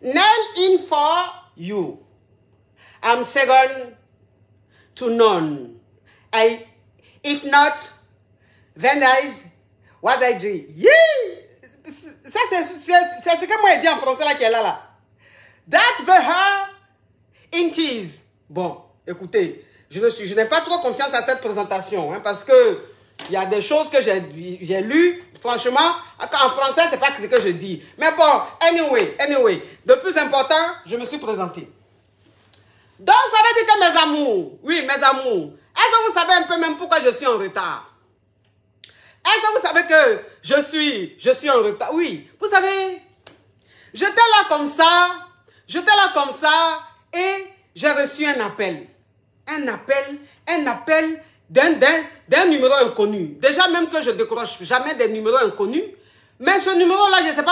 Nail in for you. I'm second to none. I, if not, then I was I do. Yeah! Ça, c'est ce que moi, je dis en français là est là, là. That the her it is. Bon, écoutez, je ne suis, je n'ai pas trop confiance à cette présentation, hein, parce que il y a des choses que j'ai lues, franchement, en français, c'est pas ce que je dis. Mais bon, anyway, anyway, de plus important, je me suis présenté. Donc, ça veut dire que mes amours, oui, mes amours, est-ce que vous savez un peu même pourquoi je suis en retard? Est-ce que vous savez que je suis, je suis en retard? Oui, vous savez, j'étais là comme ça, j'étais là comme ça, et j'ai reçu un appel. Un appel, un appel d'un numéro inconnu. Déjà même que je décroche jamais des numéros inconnus, mais ce numéro-là, je ne sais pas